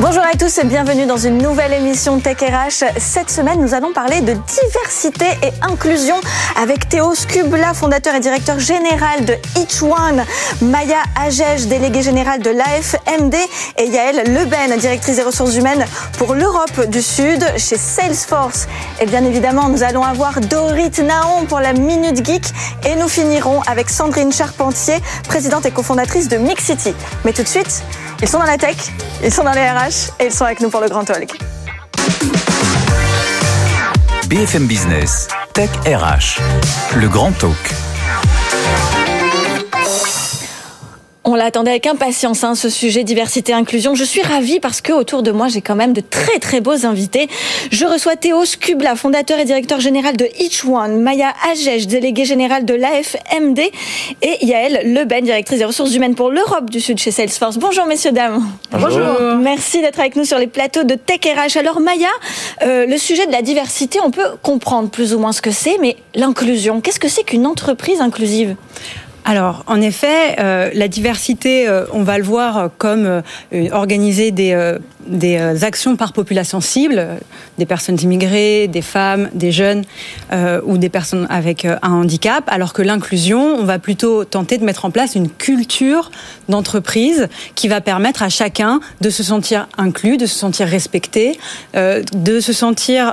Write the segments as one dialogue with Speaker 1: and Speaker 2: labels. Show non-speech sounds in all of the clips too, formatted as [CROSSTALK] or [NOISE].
Speaker 1: Bonjour à tous et bienvenue dans une nouvelle émission Tech RH. Cette semaine, nous allons parler de diversité et inclusion avec Théo Scubla, fondateur et directeur général de Each One, Maya Agege, déléguée générale de l'AFMD et Yael Leben, directrice des ressources humaines pour l'Europe du Sud chez Salesforce. Et bien évidemment, nous allons avoir Dorit Naon pour la Minute Geek et nous finirons avec Sandrine Charpentier, présidente et cofondatrice de Mix City. Mais tout de suite, ils sont dans la tech, ils sont dans les RH et ils sont avec nous pour le Grand Talk.
Speaker 2: BFM Business, Tech RH, le Grand Talk.
Speaker 1: On l'attendait avec impatience, hein, ce sujet diversité inclusion. Je suis ravie parce que autour de moi, j'ai quand même de très très beaux invités. Je reçois Théo Scubla, fondateur et directeur général de Each One, Maya Agege, déléguée générale de l'AFMD, et Yael Leben, directrice des ressources humaines pour l'Europe du Sud chez Salesforce. Bonjour messieurs dames.
Speaker 3: Bonjour.
Speaker 1: Merci d'être avec nous sur les plateaux de Tech RH. Alors Maya, euh, le sujet de la diversité, on peut comprendre plus ou moins ce que c'est, mais l'inclusion, qu'est-ce que c'est qu'une entreprise inclusive?
Speaker 3: Alors, en effet, euh, la diversité, euh, on va le voir comme euh, organiser des, actions par population cible, des personnes immigrées, des femmes, des jeunes ou des personnes avec un handicap, alors que l'inclusion, on va plutôt tenter de mettre en place une culture d'entreprise qui va permettre à chacun de se sentir inclus, de se sentir respecté, de se sentir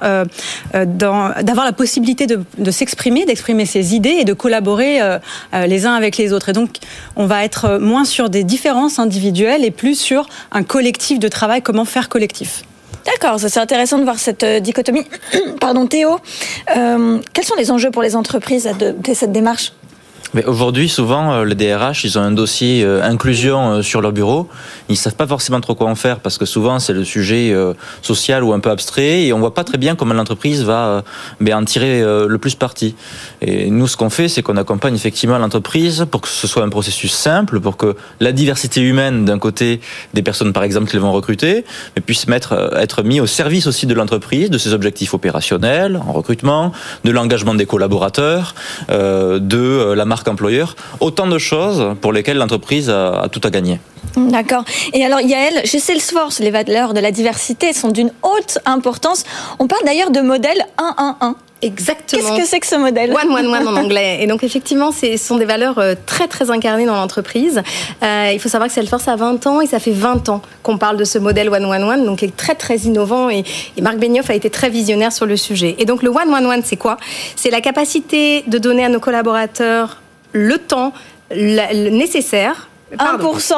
Speaker 3: d'avoir la possibilité de, de s'exprimer, d'exprimer ses idées et de collaborer les uns avec les autres. Et donc, on va être moins sur des différences individuelles et plus sur un collectif de travail, comment faire collectif.
Speaker 1: D'accord, c'est intéressant de voir cette euh, dichotomie. [CLEARS THROAT] Pardon Théo, Euh, quels sont les enjeux pour les entreprises de, de cette démarche?
Speaker 4: Aujourd'hui, souvent, euh, les DRH, ils ont un dossier euh, inclusion euh, sur leur bureau. Ils savent pas forcément trop quoi en faire parce que souvent, c'est le sujet social ou un peu abstrait et on voit pas très bien comment l'entreprise va ben, en tirer le plus parti. Et nous, ce qu'on fait, c'est qu'on accompagne effectivement l'entreprise pour que ce soit un processus simple, pour que la diversité humaine, d'un côté, des personnes, par exemple, qu'ils vont recruter, puisse être mis au service aussi de l'entreprise, de ses objectifs opérationnels, en recrutement, de l'engagement des collaborateurs, de la marque employeur, autant de choses pour lesquelles l'entreprise a, a tout à gagner.
Speaker 1: D'accord. Et alors Yael, chez Salesforce, les valeurs de la diversité sont d'une haute importance. On parle d'ailleurs de modèle 1-1-1.
Speaker 5: Exactement.
Speaker 1: Qu'est-ce que c'est que ce modèle?
Speaker 5: One, one, one en anglais. Et donc, effectivement, ce sont des valeurs euh, très, très incarnées dans l'entreprise. Euh, il faut savoir que Salesforce a 20 ans et ça fait 20 ans qu'on parle de ce modèle one, one, one, donc qui est très, très innovant. Et, et Marc Benioff a été très visionnaire sur le sujet. Et donc, le one, one, one, c'est quoi? C'est la capacité de donner à nos collaborateurs le temps nécessaire. Pardon.
Speaker 1: 1%.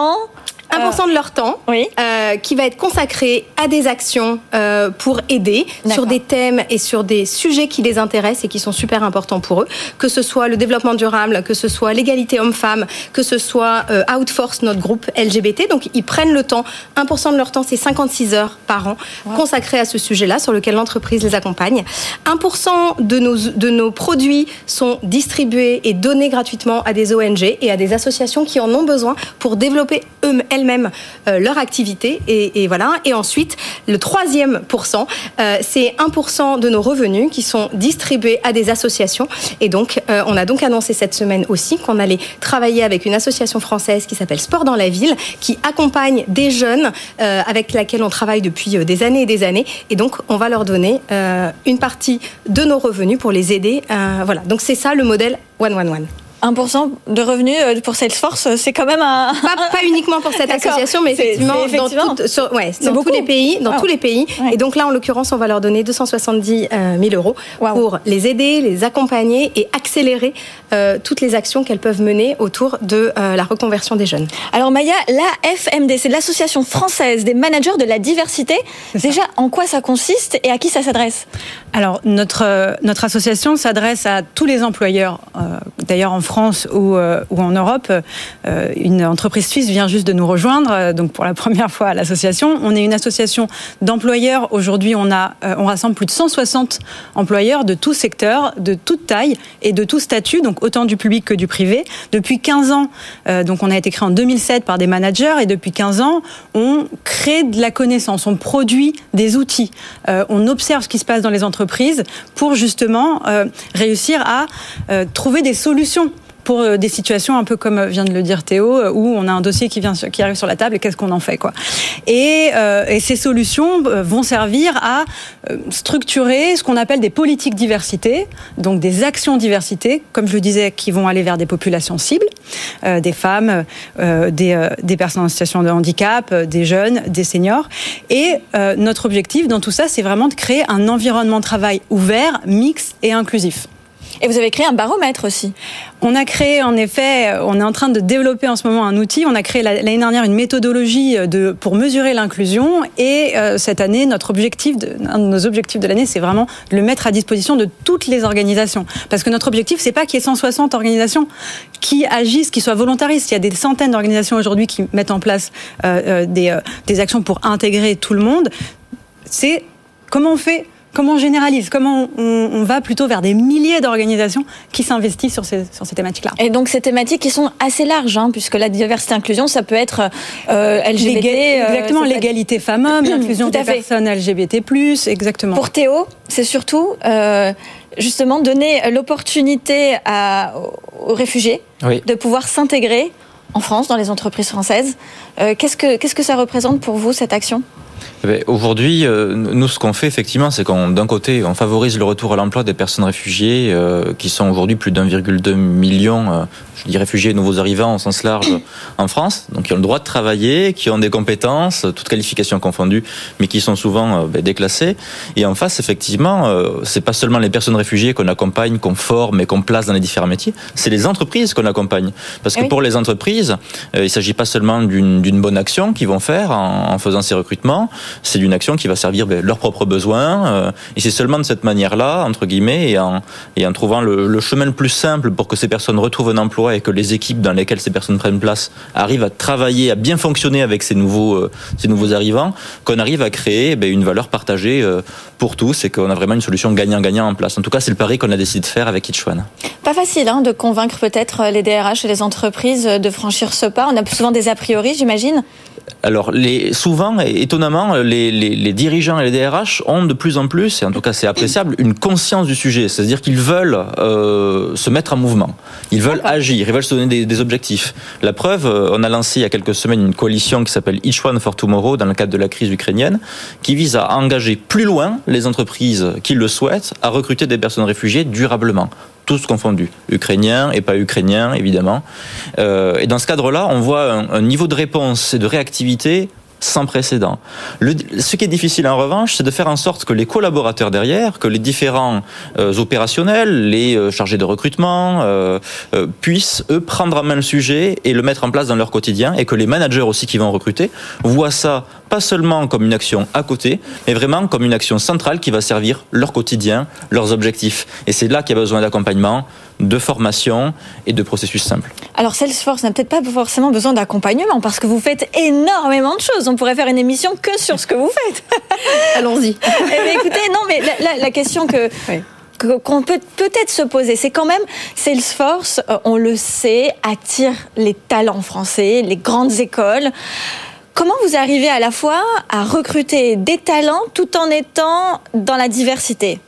Speaker 5: 1% de leur temps
Speaker 1: Oui.
Speaker 5: euh, qui va être consacré à des actions euh, pour aider sur des thèmes et sur des sujets qui les intéressent et qui sont super importants pour eux, que ce soit le développement durable, que ce soit l'égalité homme-femme, que ce soit euh, Outforce, notre groupe LGBT. Donc ils prennent le temps, 1% de leur temps, c'est 56 heures par an consacrées à ce sujet-là sur lequel l'entreprise les accompagne. 1% de nos, de nos produits sont distribués et donnés gratuitement à des ONG et à des associations qui en ont besoin pour développer eux- elles-mêmes euh, leur activité. Et, et voilà. Et ensuite, le troisième pourcent, euh, c'est 1% de nos revenus qui sont distribués à des associations. Et donc, euh, on a donc annoncé cette semaine aussi qu'on allait travailler avec une association française qui s'appelle Sport dans la ville, qui accompagne des jeunes avec laquelle on travaille depuis des années et des années. Et donc, on va leur donner une partie de nos revenus pour les aider. Voilà. Donc, c'est ça le modèle One One One.
Speaker 1: 1% de revenus euh, pour Salesforce, c'est quand même un...
Speaker 5: Pas, [LAUGHS] uniquement pour cette association, mais effectivement, dans, tous les pays. Dans tous les pays. Et donc là, en l'occurrence, on va leur donner 270 000 euh, euros pour les aider, les accompagner et accélérer euh, toutes les actions qu'elles peuvent mener autour de la reconversion des jeunes.
Speaker 1: Alors Maya, la FMD, c'est l'Association française des managers de la diversité. Déjà, en quoi ça consiste et à qui ça s'adresse?
Speaker 3: Alors, notre, notre association s'adresse à tous les employeurs, d'ailleurs en France ou, euh, ou en Europe. Euh, une entreprise suisse vient juste de nous rejoindre, euh, donc pour la [LAUGHS] première fois à l'association. On est une association d'employeurs. Aujourd'hui, on rassemble plus de 160 employeurs de tout secteur, de toute taille et de tout statut, donc autant du public que du privé. Depuis 15 ans, donc on a été créé en 2007 par des managers et depuis 15 ans, on crée de la connaissance, on produit des outils, on observe ce qui se passe dans les entreprises pour justement réussir à trouver des solutions pour euh, des situations un peu comme euh, vient de le dire Théo, euh, où on a un dossier qui, vient, qui arrive sur la table et qu'est-ce qu'on en fait quoi. Et, ces solutions vont servir à structurer ce qu'on appelle des politiques diversité, donc des actions diversité, comme je le disais, qui vont aller vers des populations cibles, des femmes, des, personnes en situation de handicap, des jeunes, des seniors. Et notre objectif dans tout ça, c'est vraiment de créer un environnement de travail ouvert, mixte et inclusif.
Speaker 1: Et vous avez créé un baromètre aussi.
Speaker 3: On a créé, en effet, on est en train de développer en ce moment un outil. On a créé l'année dernière une méthodologie de, pour mesurer l'inclusion. Et euh, cette année, notre objectif, un de nos objectifs de l'année, c'est vraiment de le mettre à disposition de toutes les organisations. Parce que notre objectif, c'est pas qu'il y ait 160 organisations qui agissent, qui soient volontaristes. Il y a des centaines d'organisations aujourd'hui qui mettent en place euh, euh euh, des actions pour intégrer tout le monde. C'est comment on fait Comment on généralise Comment on, va plutôt vers des milliers d'organisations qui s'investissent sur ces, sur ces thématiques-là
Speaker 1: Et donc ces thématiques qui sont assez larges, hein, puisque la diversité inclusion, ça peut être euh, LGBT.
Speaker 3: Euh, exactement, l'égalité femmes-hommes, [CLEARS THROAT] l'inclusion des personnes LGBT+, exactement.
Speaker 1: Pour Théo, c'est surtout euh, justement donner l'opportunité aux réfugiés de pouvoir s'intégrer en France, dans les entreprises françaises. qu'est-ce, que, qu'est-ce que ça représente pour vous, cette action?
Speaker 4: Eh ben, aujourd'hui, euh, nous, ce qu'on fait effectivement, c'est qu'on, d'un côté, on favorise le retour à l'emploi des personnes réfugiées, euh, qui sont aujourd'hui plus d'1,2 million, euh, je dis réfugiés, nouveaux arrivants au sens large en France, donc qui ont le droit de travailler, qui ont des compétences, toutes qualifications confondues, mais qui sont souvent ben, déclassés. Et en face, effectivement, c'est pas seulement les personnes réfugiées qu'on accompagne, qu'on forme et qu'on place dans les différents métiers, c'est les entreprises qu'on accompagne. Parce que pour les entreprises, il s'agit pas seulement d'une bonne action qu'ils vont faire en, en faisant ces recrutements, c'est une action qui va servir ben, leurs propres besoins. Euh, et c'est seulement de cette manière-là, entre guillemets, et en, trouvant le, chemin le plus simple pour que ces personnes retrouvent un emploi et que les équipes dans lesquelles ces personnes prennent place arrivent à travailler, à bien fonctionner avec ces nouveaux, euh, arrivants, qu'on arrive à créer ben, une valeur partagée euh, pour tous et qu'on a vraiment une solution gagnant-gagnant en place. En tout cas, c'est le pari qu'on a décidé de faire avec Each
Speaker 1: Pas facile hein, de convaincre peut-être les DRH et les entreprises de franchir ce pas. On a souvent des a priori, j'imagine
Speaker 4: alors, les, souvent, étonnamment, les, les, dirigeants et les DRH ont de plus en plus, et en tout cas c'est appréciable, une conscience du sujet. C'est-à-dire qu'ils veulent euh, se mettre en mouvement. Ils veulent agir, ils veulent se donner des, des, objectifs. La preuve, euh, on a lancé il y a quelques semaines une coalition qui s'appelle Each One for Tomorrow dans le cadre de la crise ukrainienne, qui vise à engager plus loin les entreprises qui le souhaitent à recruter des personnes réfugiées durablement tous confondus, ukrainiens et pas ukrainiens évidemment. Euh, et dans ce cadre-là, on voit un, un niveau de réponse et de réactivité sans précédent. Le, ce qui est difficile en revanche, c'est de faire en sorte que les collaborateurs derrière, que les différents euh, opérationnels, les euh, chargés de recrutement, euh, euh, puissent eux prendre en main le sujet et le mettre en place dans leur quotidien, et que les managers aussi qui vont recruter voient ça pas seulement comme une action à côté, mais vraiment comme une action centrale qui va servir leur quotidien, leurs objectifs. Et c'est là qu'il y a besoin d'accompagnement de formation et de processus simples.
Speaker 1: Alors Salesforce n'a peut-être pas forcément besoin d'accompagnement parce que vous faites énormément de choses. On pourrait faire une émission que sur ce que vous faites. [LAUGHS]
Speaker 5: Allons-y.
Speaker 1: eh écoutez, non, mais la, question que... qu'on peut peut-être se poser. C'est quand même Salesforce, euh, on le sait, attire les talents français, les grandes écoles. Comment vous arrivez à la fois à recruter des talents tout en étant dans la diversité?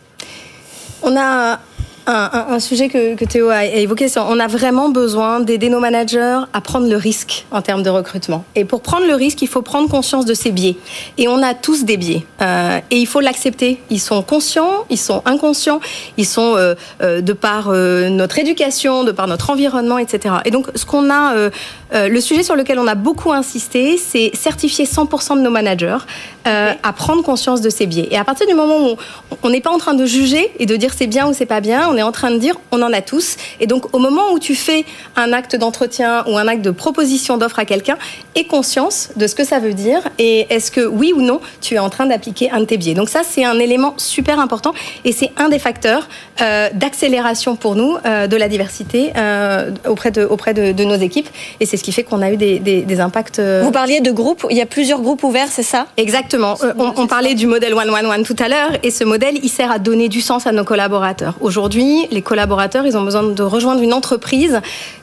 Speaker 5: On a un, sujet que, Théo a évoqué, c'est on a vraiment besoin d'aider nos managers à prendre le risque en termes de recrutement. Et pour prendre le risque, il faut prendre conscience de ses biais. Et on a tous des biais. Euh, et il faut l'accepter. Ils sont conscients, ils sont inconscients, ils sont euh, euh, de par notre éducation, de par notre environnement, etc. Et donc, ce qu'on a, le sujet sur lequel on a beaucoup insisté, c'est certifier 100% de nos managers à prendre conscience de ces biais. Et à partir du moment où on n'est pas en train de juger et de dire c'est bien ou c'est pas bien, on est en train de dire on en a tous. Et donc au moment où tu fais un acte d'entretien ou un acte de proposition d'offre à quelqu'un, aie conscience de ce que ça veut dire et est-ce que oui ou non tu es en train d'appliquer un de tes biais. Donc ça c'est un élément super important et c'est un des facteurs euh, d'accélération pour nous euh, de la diversité euh, auprès, de, auprès de, nos équipes et c'est ce qui fait qu'on a eu des, des, impacts.
Speaker 1: Vous parliez de groupes, il y a plusieurs groupes ouverts, c'est ça?
Speaker 5: Exactement. On, on, parlait du modèle one one one tout à l'heure et ce modèle il sert à donner du sens à nos collaborateurs. Aujourd'hui les collaborateurs, ils ont besoin de rejoindre une entreprise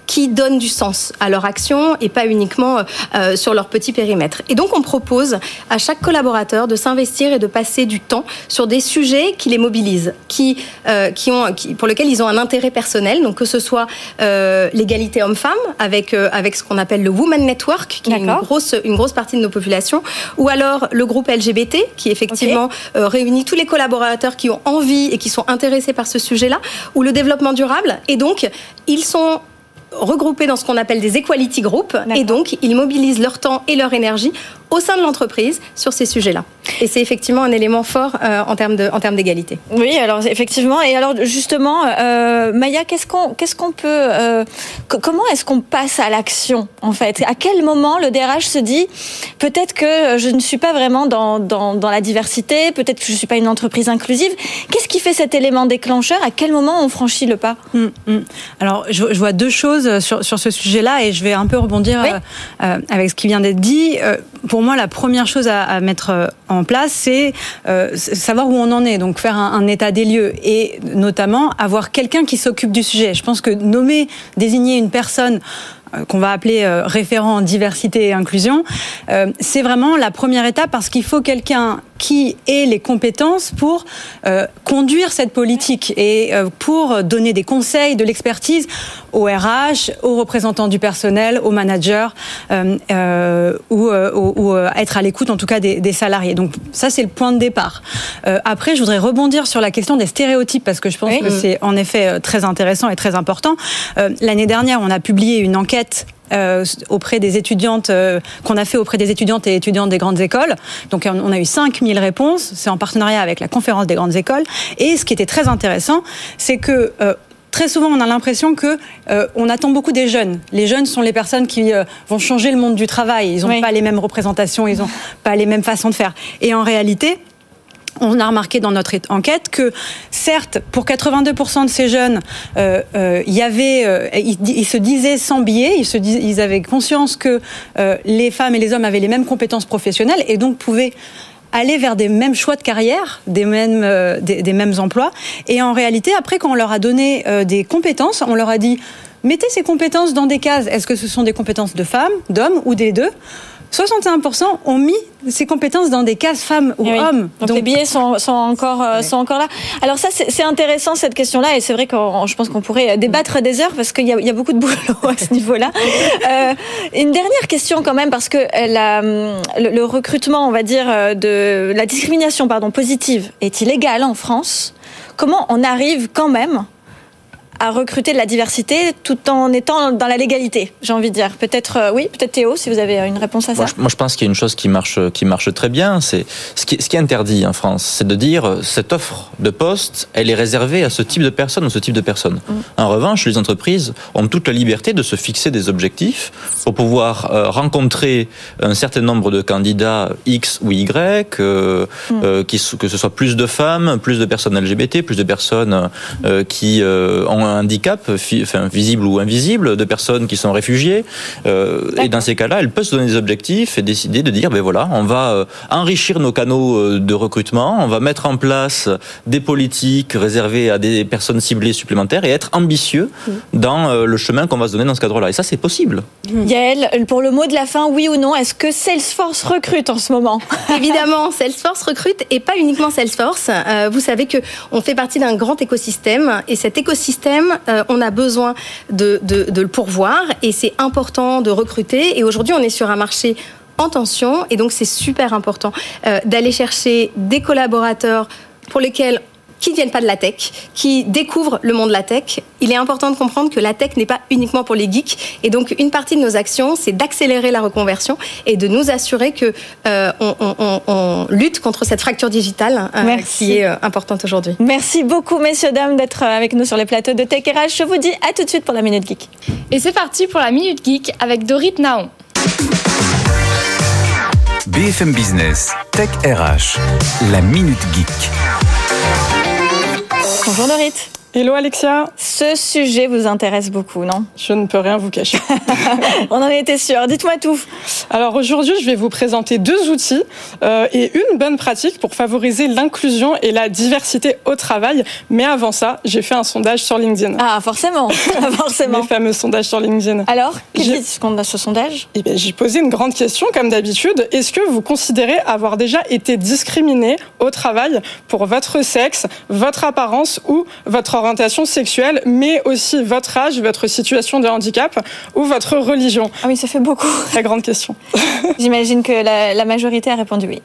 Speaker 5: qui donne du sens à leur action et pas uniquement euh, sur leur petit périmètre. Et donc on propose à chaque collaborateur de s'investir et de passer du temps sur des sujets qui les mobilisent, qui, euh, qui ont, qui, pour lesquels ils ont un intérêt personnel. Donc que ce soit euh, l'égalité homme-femme avec avec ce qu'on appelle le Women Network, qui est une grosse une grosse partie de nos populations, ou alors le groupe LGBT qui effectivement réunit tous les collaborateurs qui ont envie et qui sont intéressés par ce sujet-là, ou le développement durable. Et donc ils sont regroupés dans ce qu'on appelle des equality groups. Et donc ils mobilisent leur temps et leur énergie au sein de l'entreprise sur ces sujets-là. Et c'est effectivement un élément fort euh, en termes de en termes d'égalité.
Speaker 1: Oui, alors effectivement. Et alors justement, euh, Maya, qu'est-ce qu'on qu'est-ce qu'on peut euh, comment est-ce qu'on passe à l'action en fait? À quel moment le DRH se dit peut-être que je ne suis pas vraiment dans dans, dans la diversité, peut-être que je ne suis pas une entreprise inclusive. Qu'est-ce qui fait cet élément déclencheur? À quel moment on franchit le pas? Hum,
Speaker 3: hum. Alors je, je, vois deux choses sur sur ce sujet-là et je vais un peu rebondir euh, avec ce qui vient d'être dit. pour moi, la première chose à, mettre en en place, c'est euh, savoir où on en est, donc faire un, état des lieux et notamment avoir quelqu'un qui s'occupe du sujet. Je pense que nommer, désigner une personne euh, qu'on va appeler euh, référent en diversité et inclusion, c'est vraiment la première étape parce qu'il faut quelqu'un qui ait les compétences pour conduire cette politique et pour donner des conseils, de l'expertise aux RH, aux représentants du personnel, aux managers ou, ou, être à l'écoute en tout cas des, des salariés. Donc ça, c'est le point de départ. Euh, après, je voudrais rebondir sur la question des stéréotypes parce que je pense que c'est en effet euh, très intéressant et très important. Euh, l'année dernière, on a publié une enquête auprès des étudiantes qu'on a fait auprès des étudiantes et étudiants des grandes écoles. Donc on a eu 5000 réponses, c'est en partenariat avec la conférence des grandes écoles et ce qui était très intéressant, c'est que très souvent, on a l'impression que euh, on attend beaucoup des jeunes. Les jeunes sont les personnes qui euh, vont changer le monde du travail. Ils n'ont pas les mêmes représentations, ils n'ont pas les mêmes façons de faire. Et en réalité, on a remarqué dans notre enquête que, certes, pour 82% de ces jeunes, euh, y avait, ils, se disaient sans biais, ils, se avaient conscience que les femmes et les hommes avaient les mêmes compétences professionnelles et donc pouvaient aller vers des mêmes choix de carrière, des mêmes, euh, emplois. Et en réalité, après, quand on leur a donné euh, des compétences, on leur a dit mettez ces compétences dans des cases. Est-ce que ce sont des compétences de femmes, d'hommes ou des deux? 61% ont mis ces compétences dans des cases femmes ou eh hommes.
Speaker 1: Donc, les billets sont, sont encore, euh, sont encore là. Alors ça, c'est intéressant cette question-là, et c'est vrai que je pense qu'on pourrait débattre des heures parce qu'il y, y, a beaucoup de boulot [LAUGHS] à ce niveau-là. Euh, une dernière question quand même, parce que la, le, le, recrutement, on va dire, euh, de la discrimination pardon, positive est illégal en France? Comment on arrive quand même à recruter de la diversité tout en étant dans la légalité, j'ai envie de dire. Peut-être euh, oui, peut-être Théo, si vous avez une réponse à ça.
Speaker 4: Moi, je, pense qu'il y a une chose qui marche, qui marche très bien. C'est ce qui, ce qui est interdit en France, c'est de dire euh, cette offre de poste, elle est réservée à ce type de personne ou ce type de personne. Mm. En revanche, les entreprises ont toute la liberté de se fixer des objectifs pour pouvoir euh, rencontrer un certain nombre de candidats X ou Y, mm. qui, que ce soit plus de femmes, plus de personnes LGBT, plus de personnes qui ont un handicap, enfin, visible ou invisible, de personnes qui sont réfugiées. Euh, et dans ces cas-là, elle peut se donner des objectifs et décider de dire, ben voilà, on va euh, enrichir nos canaux euh, de recrutement, on va mettre en place des politiques réservées à des personnes ciblées supplémentaires et être ambitieux mm. dans le chemin qu'on va se donner dans ce cadre-là. Et ça, c'est possible.
Speaker 1: Yael, pour le mot de la fin, oui ou non, est-ce que Salesforce recrute en ce moment? [LAUGHS]
Speaker 5: Évidemment, Salesforce recrute et pas uniquement Salesforce. vous savez que on fait partie d'un grand écosystème et cet écosystème, on a besoin de, de le pourvoir et c'est important de recruter. Et aujourd'hui, on est sur un marché en tension et donc c'est super important euh, d'aller chercher des collaborateurs pour lesquels qui ne viennent pas de la tech, qui découvrent le monde de la tech. Il est important de comprendre que la tech n'est pas uniquement pour les geeks. Et donc, une partie de nos actions, c'est d'accélérer la reconversion et de nous assurer que euh, on, lutte contre cette fracture digitale euh, qui est importante aujourd'hui.
Speaker 1: Merci beaucoup, messieurs, dames, d'être avec nous sur les plateaux de Tech RH. Je vous dis à tout de suite pour la Minute Geek.
Speaker 6: Et c'est parti pour la Minute Geek avec Dorit Naon.
Speaker 2: BFM Business, Tech RH, la Minute Geek.
Speaker 1: Bonjour Dorit.
Speaker 7: Hello Alexia.
Speaker 1: Ce sujet vous intéresse beaucoup, non?
Speaker 7: Je ne peux rien vous cacher. [LAUGHS]
Speaker 1: On en était sûr. Dites-moi tout.
Speaker 7: Alors aujourd'hui, je vais vous présenter deux outils euh, et une bonne pratique pour favoriser l'inclusion et la diversité au travail. Mais avant ça, j'ai fait un sondage sur LinkedIn.
Speaker 1: Ah, forcément, [LAUGHS] [LAUGHS] forcément.
Speaker 7: Les fameux sondages sur LinkedIn.
Speaker 1: Alors, qu'est-ce qu'on a ce sondage?
Speaker 7: Eh bien, j'ai posé une grande question, comme d'habitude. Est-ce que vous considérez avoir déjà été discriminé au travail pour votre sexe, votre apparence ou votre orientation sexuelle, mais aussi votre âge, votre situation de handicap ou votre religion
Speaker 1: Ah oui, ça fait beaucoup. [LAUGHS]
Speaker 7: Très grande question. [LAUGHS]
Speaker 1: J'imagine que la, majorité a répondu oui.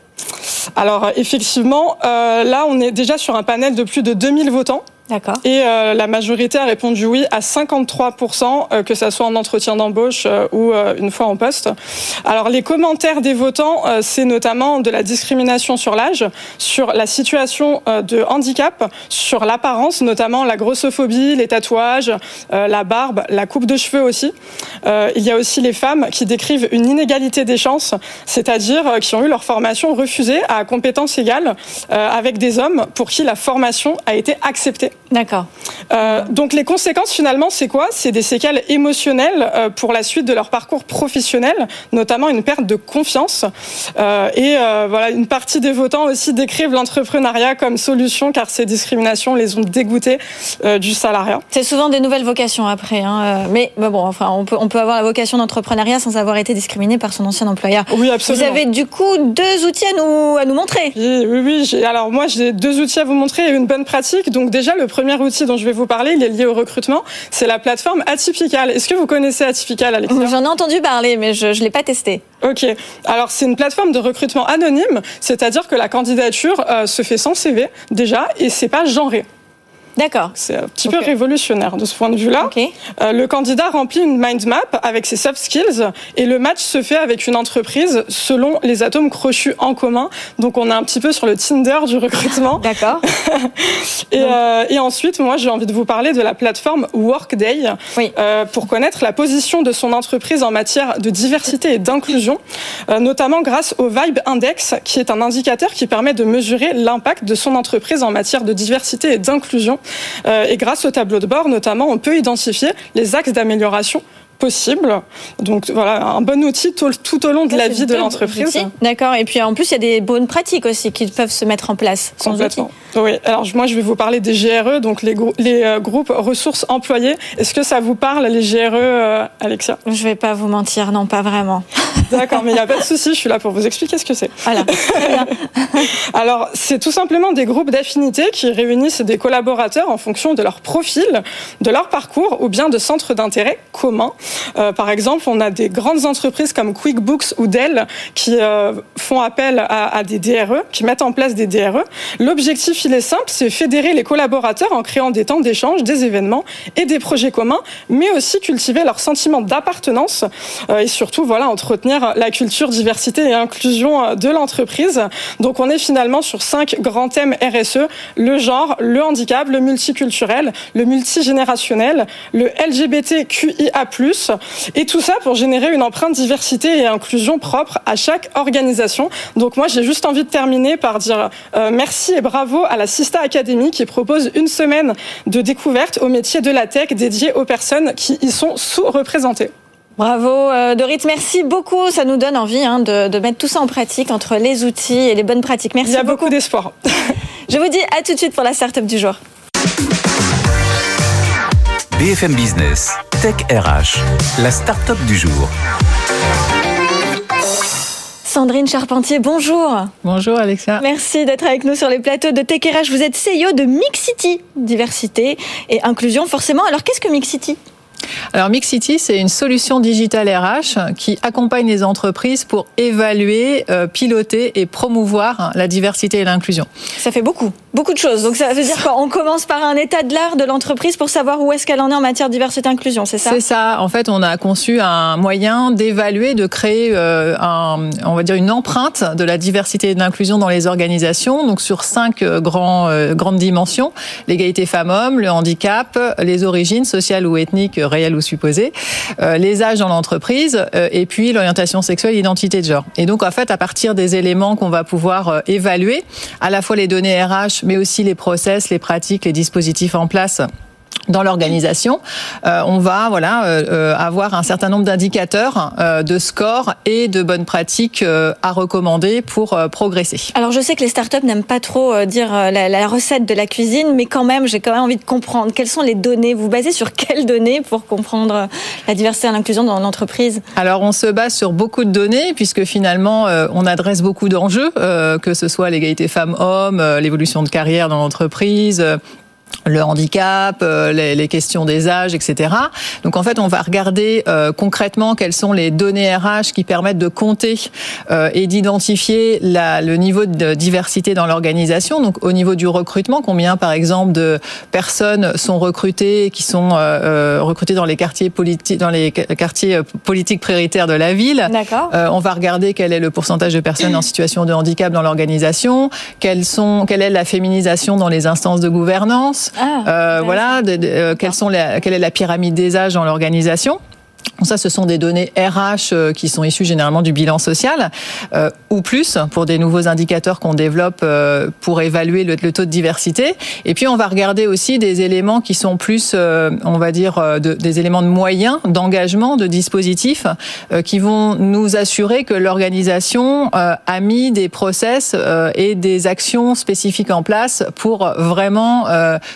Speaker 7: Alors effectivement, euh, là on est déjà sur un panel de plus de 2000 votants.
Speaker 1: D'accord.
Speaker 7: Et euh, la majorité a répondu oui à 53%, euh, que ça soit en entretien d'embauche euh, ou une fois en poste. Alors les commentaires des votants, c'est notamment de la discrimination sur l'âge, sur la situation de handicap, sur l'apparence, notamment la grossophobie, les tatouages, la barbe, la coupe de cheveux aussi. il y a aussi les femmes qui décrivent une inégalité des chances, c'est-à-dire qui ont eu leur formation refusée à compétences égales avec des hommes pour qui la formation a été acceptée.
Speaker 1: D'accord.
Speaker 7: Euh, donc les conséquences finalement, c'est quoi? C'est des séquelles émotionnelles euh, pour la suite de leur parcours professionnel, notamment une perte de confiance. Euh, et voilà, une partie des votants aussi décrivent l'entrepreneuriat comme solution, car ces discriminations les ont dégoûtés du salariat.
Speaker 1: C'est souvent des nouvelles vocations après, hein, mais, bon, enfin, on peut, on peut avoir la vocation d'entrepreneuriat sans avoir été discriminé par son ancien employeur.
Speaker 7: Oui, absolument.
Speaker 1: Vous avez du coup deux outils à nous, à nous montrer.
Speaker 7: Oui, oui, oui. Alors moi, j'ai deux outils à vous montrer et une bonne pratique. Donc déjà, le premier outil dont je vais vous parler, il est lié au recrutement. C'est la plateforme Atypical. Est-ce que vous connaissez Atypical, Alexia?
Speaker 1: J'en ai entendu parler, mais je ne l'ai pas testé.
Speaker 7: Ok. Alors, c'est une plateforme de recrutement anonyme, c'est-à-dire que la candidature euh, se fait sans CV déjà et c'est pas genré.
Speaker 1: D'accord.
Speaker 7: C'est un petit peu révolutionnaire de ce point de vue-là. Euh, le candidat remplit une mind map avec ses soft skills et le match se fait avec une entreprise selon les atomes crochus en commun. Donc on est un petit peu sur le Tinder du recrutement. [LAUGHS]
Speaker 1: D'accord. [LAUGHS]
Speaker 7: et, euh, et, ensuite, moi j'ai envie de vous parler de la plateforme Workday
Speaker 1: oui.
Speaker 7: euh, pour connaître la position de son entreprise en matière de diversité et d'inclusion, notamment grâce au Vibe Index, qui est un indicateur qui permet de mesurer l'impact de son entreprise en matière de diversité et d'inclusion. Euh, et grâce au tableau de bord, notamment, on peut identifier les axes d'amélioration possible. Donc voilà, un bon outil tout, au long de la vie de l'entreprise.
Speaker 1: D'accord. Et puis en plus, il y a des bonnes pratiques aussi qui peuvent se mettre en place.
Speaker 7: Complètement. Oui. Alors moi, je vais vous parler des GRE, donc les, les euh, groupes ressources employées. Est-ce que ça vous parle les GRE, euh, Alexia?
Speaker 1: Je vais pas vous mentir, non, pas vraiment. [LAUGHS]
Speaker 7: D'accord, mais il n'y a pas de souci. Je suis là pour vous expliquer ce que c'est.
Speaker 1: Voilà. [LAUGHS] [LAUGHS]
Speaker 7: Alors c'est tout simplement des groupes d'affinité qui réunissent des collaborateurs en fonction de leur profil, de leur parcours ou bien de centres d'intérêt communs. Euh, par exemple, on a des grandes entreprises comme QuickBooks ou Dell qui euh, font appel à, des DRE, qui mettent en place des DRE. L'objectif, il est simple, c'est fédérer les collaborateurs en créant des temps d'échange, des événements et des projets communs, mais aussi cultiver leur sentiment d'appartenance euh, et surtout, voilà, entretenir la culture, diversité et inclusion de l'entreprise. Donc on est finalement sur cinq grands thèmes RSE, le genre, le handicap, le multiculturel, le multigénérationnel, le LGBTQIA+, et tout ça pour générer une empreinte diversité et inclusion propre à chaque organisation. Donc moi j'ai juste envie de terminer par dire euh, merci et bravo à la Sista Academy qui propose une semaine de découverte au métier de la tech dédiée aux personnes qui y sont sous-représentées.
Speaker 1: Bravo euh, Dorit, merci beaucoup. Ça nous donne envie hein, de, de, mettre tout ça en pratique entre les outils et les bonnes pratiques. Merci.
Speaker 7: Il y a beaucoup, d'espoir.
Speaker 1: Je vous dis à tout de suite pour la startup du jour.
Speaker 2: BFM Business, Tech RH, la startup du jour.
Speaker 1: Sandrine Charpentier, bonjour.
Speaker 8: Bonjour Alexia.
Speaker 1: Merci d'être avec nous sur les plateaux de Tech RH. Vous êtes CEO de Mixity, diversité et inclusion forcément. Alors qu'est-ce que Mixity?
Speaker 8: Alors Mixity, c'est une solution digitale RH qui accompagne les entreprises pour évaluer, euh, piloter et promouvoir la diversité et l'inclusion.
Speaker 1: Ça fait beaucoup, beaucoup de choses. Donc ça veut dire qu'on commence par un état de l'art de l'entreprise pour savoir où est-ce qu'elle en est en matière de diversité et inclusion, c'est ça?
Speaker 8: C'est ça. En fait, on a conçu un moyen d'évaluer, de créer, euh, un, on va dire une empreinte de la diversité et de l'inclusion dans les organisations. Donc sur cinq euh, grandes dimensions l'égalité femmes-hommes, le handicap, les origines sociales ou ethniques réelles ou supposées, euh, les âges dans l'entreprise euh, et puis l'orientation sexuelle, l'identité de genre. Et donc en fait, à partir des éléments qu'on va pouvoir euh, évaluer, à la fois les données RH, mais aussi les process, les pratiques, les dispositifs en place dans l'organisation, euh, on va voilà euh, euh, avoir un certain nombre d'indicateurs de scores et de bonnes pratiques à recommander pour progresser.
Speaker 1: Alors je sais que les startups n'aiment pas trop dire la, la, recette de la cuisine, mais quand même j'ai quand même envie de comprendre quelles sont les données? Vous basez sur quelles données pour comprendre la diversité et l'inclusion dans l'entreprise?
Speaker 8: Alors on se base sur beaucoup de données puisque finalement on adresse beaucoup d'enjeux, que ce soit l'égalité femmes-hommes, l'évolution de carrière dans l'entreprise le handicap, euh, les, questions des âges, etc. Donc en fait, on va regarder euh, concrètement quelles sont les données RH qui permettent de compter euh, et d'identifier le niveau de diversité dans l'organisation. Donc au niveau du recrutement, combien par exemple de personnes sont recrutées, qui sont recrutées dans les quartiers politiques, dans les quartiers politiques prioritaires de la ville.
Speaker 1: D'accord.
Speaker 8: on va regarder quel est le pourcentage de personnes en situation de handicap dans l'organisation, quelles sont, quelle est la féminisation dans les instances de gouvernance. Ah, euh, voilà, de, de, euh, quelles sont la, quelle est la pyramide des âges dans l'organisation? Ça, ce sont des données RH euh, qui sont issues généralement du bilan social euh, ou plus pour des nouveaux indicateurs qu'on développe euh, pour évaluer le, taux de diversité. Et puis, on va regarder aussi des éléments qui sont plus, euh, on va dire, de, des éléments de moyens, d'engagement, de dispositifs qui vont nous assurer que l'organisation a mis des process et des actions spécifiques en place pour vraiment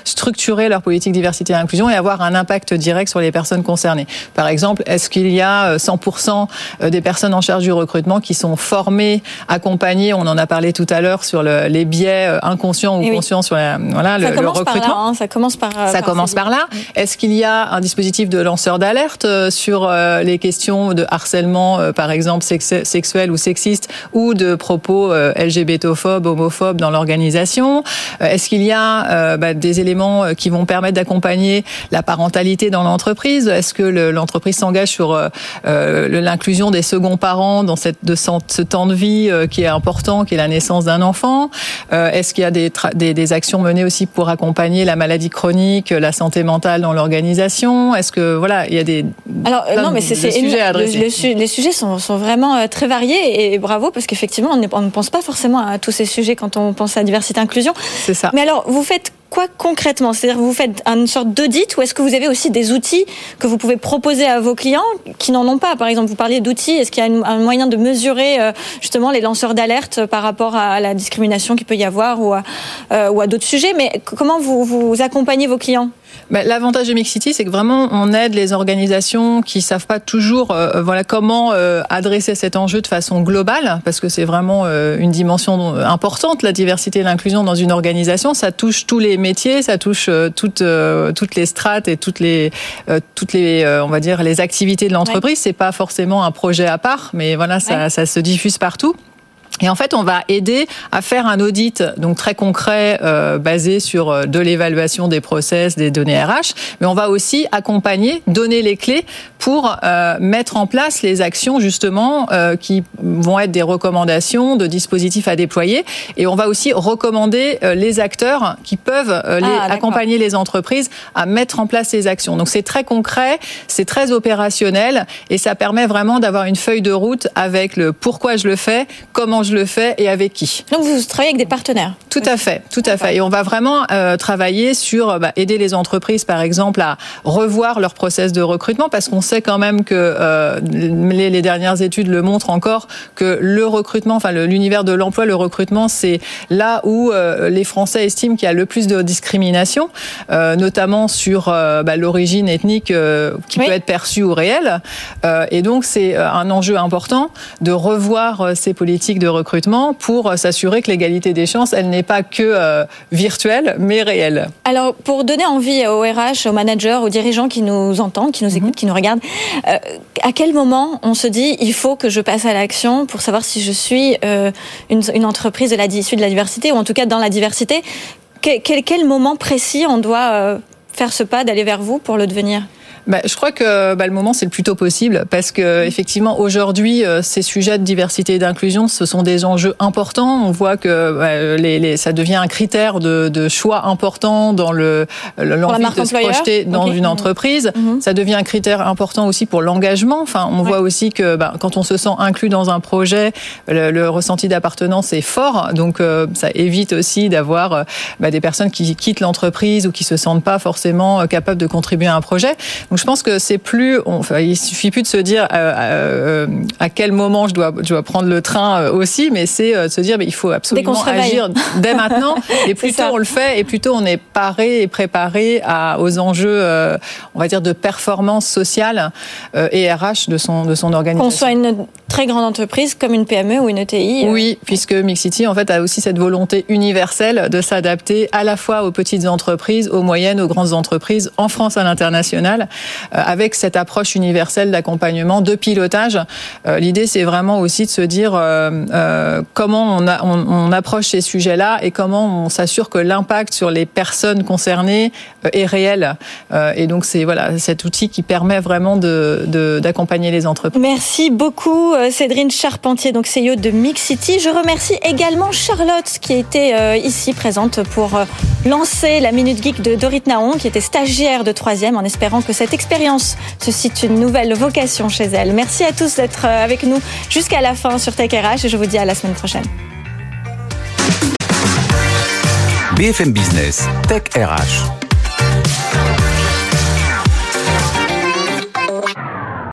Speaker 8: structurer leur politique diversité et inclusion et avoir un impact direct sur les personnes concernées. Par exemple, est-ce qu'il y a 100% euh, euh, des personnes en charge du recrutement qui sont formées, accompagnées On en a parlé tout à l'heure sur le, les biais euh, inconscients ou eh conscients sur la, voilà, le, le, recrutement.
Speaker 1: Là, hein, ça commence par.
Speaker 8: Ça
Speaker 1: par
Speaker 8: commence par là. Est-ce qu'il y a un dispositif de lanceur d'alerte sur les questions de harcèlement, par exemple sexuel ou sexiste, ou de propos LGBTophobes, homophobes dans l'organisation? Est-ce qu'il y a bah, des éléments qui vont permettre d'accompagner la parentalité dans l'entreprise? Est-ce que l'entreprise s'engage sur euh, euh, l'inclusion des seconds parents dans cette, de ce temps de vie euh, qui est important, qui est la naissance d'un enfant Est-ce qu'il y a des, des, des, actions menées aussi pour accompagner la maladie chronique, la santé mentale dans l'organisation? Est-ce que voilà, il y a des
Speaker 1: alors non mais c'est sujets à adresser. Le, les sujets sont, sont vraiment très variés et bravo parce qu'effectivement on, on ne pense pas forcément à tous ces sujets quand on pense à diversité inclusion.
Speaker 8: C'est ça.
Speaker 1: Mais alors vous faites quoi concrètement? C'est-à-dire vous faites une sorte d'audit ou est-ce que vous avez aussi des outils que vous pouvez proposer à vos clients qui n'en ont pas? Par exemple, vous parliez d'outils. Est-ce qu'il y a un moyen de mesurer euh, justement les lanceurs d'alerte par rapport à la discrimination qu'il peut y avoir ou à, euh, d'autres sujets? Mais comment vous accompagnez vos clients?
Speaker 8: Bah, L'avantage de Mixity, c'est que vraiment on aide les organisations qui savent pas toujours euh, voilà comment euh, adresser cet enjeu de façon globale, parce que c'est vraiment euh, une dimension importante, la diversité et l'inclusion dans une organisation. Ça touche tous les métiers, ça touche toutes toutes les strates et toutes les toutes les on va dire les activités de l'entreprise. Ouais. C'est pas forcément un projet à part, mais voilà ça, ouais. ça se diffuse partout. Et en fait, on va aider à faire un audit donc très concret euh, basé sur euh, de l'évaluation des process, des données RH, mais on va aussi accompagner, donner les clés pour euh, mettre en place les actions justement euh, qui vont être des recommandations de dispositifs à déployer. Et on va aussi recommander euh, les acteurs qui peuvent euh, les,
Speaker 1: Ah,
Speaker 8: accompagner les entreprises à mettre en place ces actions. Donc c'est très concret, c'est très opérationnel et ça permet vraiment d'avoir une feuille de route avec le pourquoi je le fais, comment je le fais et avec qui.
Speaker 1: Donc vous travaillez avec des partenaires.
Speaker 8: Tout à fait, tout à fait. Et on va vraiment euh, travailler sur bah, aider les entreprises, par exemple, à revoir leur process de recrutement, parce qu'on sait quand même que euh, les, les dernières études le montrent encore que le recrutement, enfin l'univers de l'emploi, le recrutement, c'est là où euh, les Français estiment qu'il y a le plus de discrimination, euh, notamment sur euh, bah, l'origine ethnique euh, qui
Speaker 1: Oui.
Speaker 8: peut être perçue ou réelle. Euh, et donc c'est euh, un enjeu important de revoir euh, ces politiques de recrutement pour euh, s'assurer que l'égalité des chances, elle n'est pas que euh, virtuelle, mais réelle.
Speaker 1: Alors, pour donner envie aux RH, aux managers, aux dirigeants qui nous entendent, qui nous
Speaker 8: Mhm.
Speaker 1: écoutent, qui nous regardent, euh, à quel moment on se dit il faut que je passe à l'action pour savoir si je suis euh, une, une entreprise de la, issue de la diversité ou en tout cas dans la diversité? Quel, quel, quel moment précis on doit faire ce pas d'aller vers vous pour le devenir?
Speaker 8: Bah, je crois que bah, le moment c'est le plus tôt possible parce que effectivement aujourd'hui euh, ces sujets de diversité et d'inclusion ce sont des enjeux importants. On voit que bah, les, les, ça devient un critère de, de choix important dans le l'envie de se projeter dans une entreprise.
Speaker 1: Mhm.
Speaker 8: Ça devient un critère important aussi pour l'engagement. Enfin, on
Speaker 1: Ouais.
Speaker 8: voit aussi que bah, quand on se sent inclus dans un projet, le, le ressenti d'appartenance est fort. Donc euh, ça évite aussi d'avoir euh, bah, des personnes qui quittent l'entreprise ou qui se sentent pas forcément euh, capables de contribuer à un projet. Donc je pense que c'est plus, on- enfin, il suffit plus de se dire euh, euh, à quel moment je dois, je dois prendre le train euh, aussi, mais c'est de se dire, mais il faut absolument
Speaker 1: réveille.
Speaker 8: agir dès maintenant. [LAUGHS] Et plus tôt on le fait, et plus tôt on est paré et préparé à, aux enjeux, euh, on va dire, de performance sociale euh, et RH de son, de son organisation.
Speaker 1: Qu'on soit une très grande entreprise comme une PME ou une ETI
Speaker 8: Oui, puisque Mixity en fait a aussi cette volonté universelle de s'adapter à la fois aux petites entreprises, aux moyennes, aux grandes entreprises, en France à l'international, avec cette approche universelle d'accompagnement, de pilotage. Euh, L'idée, c'est vraiment aussi de se dire euh, euh, comment on, approche ces sujets-là et comment on s'assure que l'impact sur les personnes concernées euh, est réel. Euh, et donc c'est voilà cet outil qui permet vraiment de- de- d'accompagner les entreprises.
Speaker 1: Merci beaucoup euh, Cédrine Charpentier, donc CEO de Mixity. Je remercie également Charlotte qui était euh, ici présente pour euh, lancer la Minute Geek de Dorit Naon, qui était stagiaire de troisième, en espérant que cette expérience suscite une nouvelle vocation chez elle. Merci à tous d'être euh, avec nous jusqu'à la fin sur Tech RH et je vous dis à la semaine prochaine.
Speaker 2: BFM Business, Tech RH.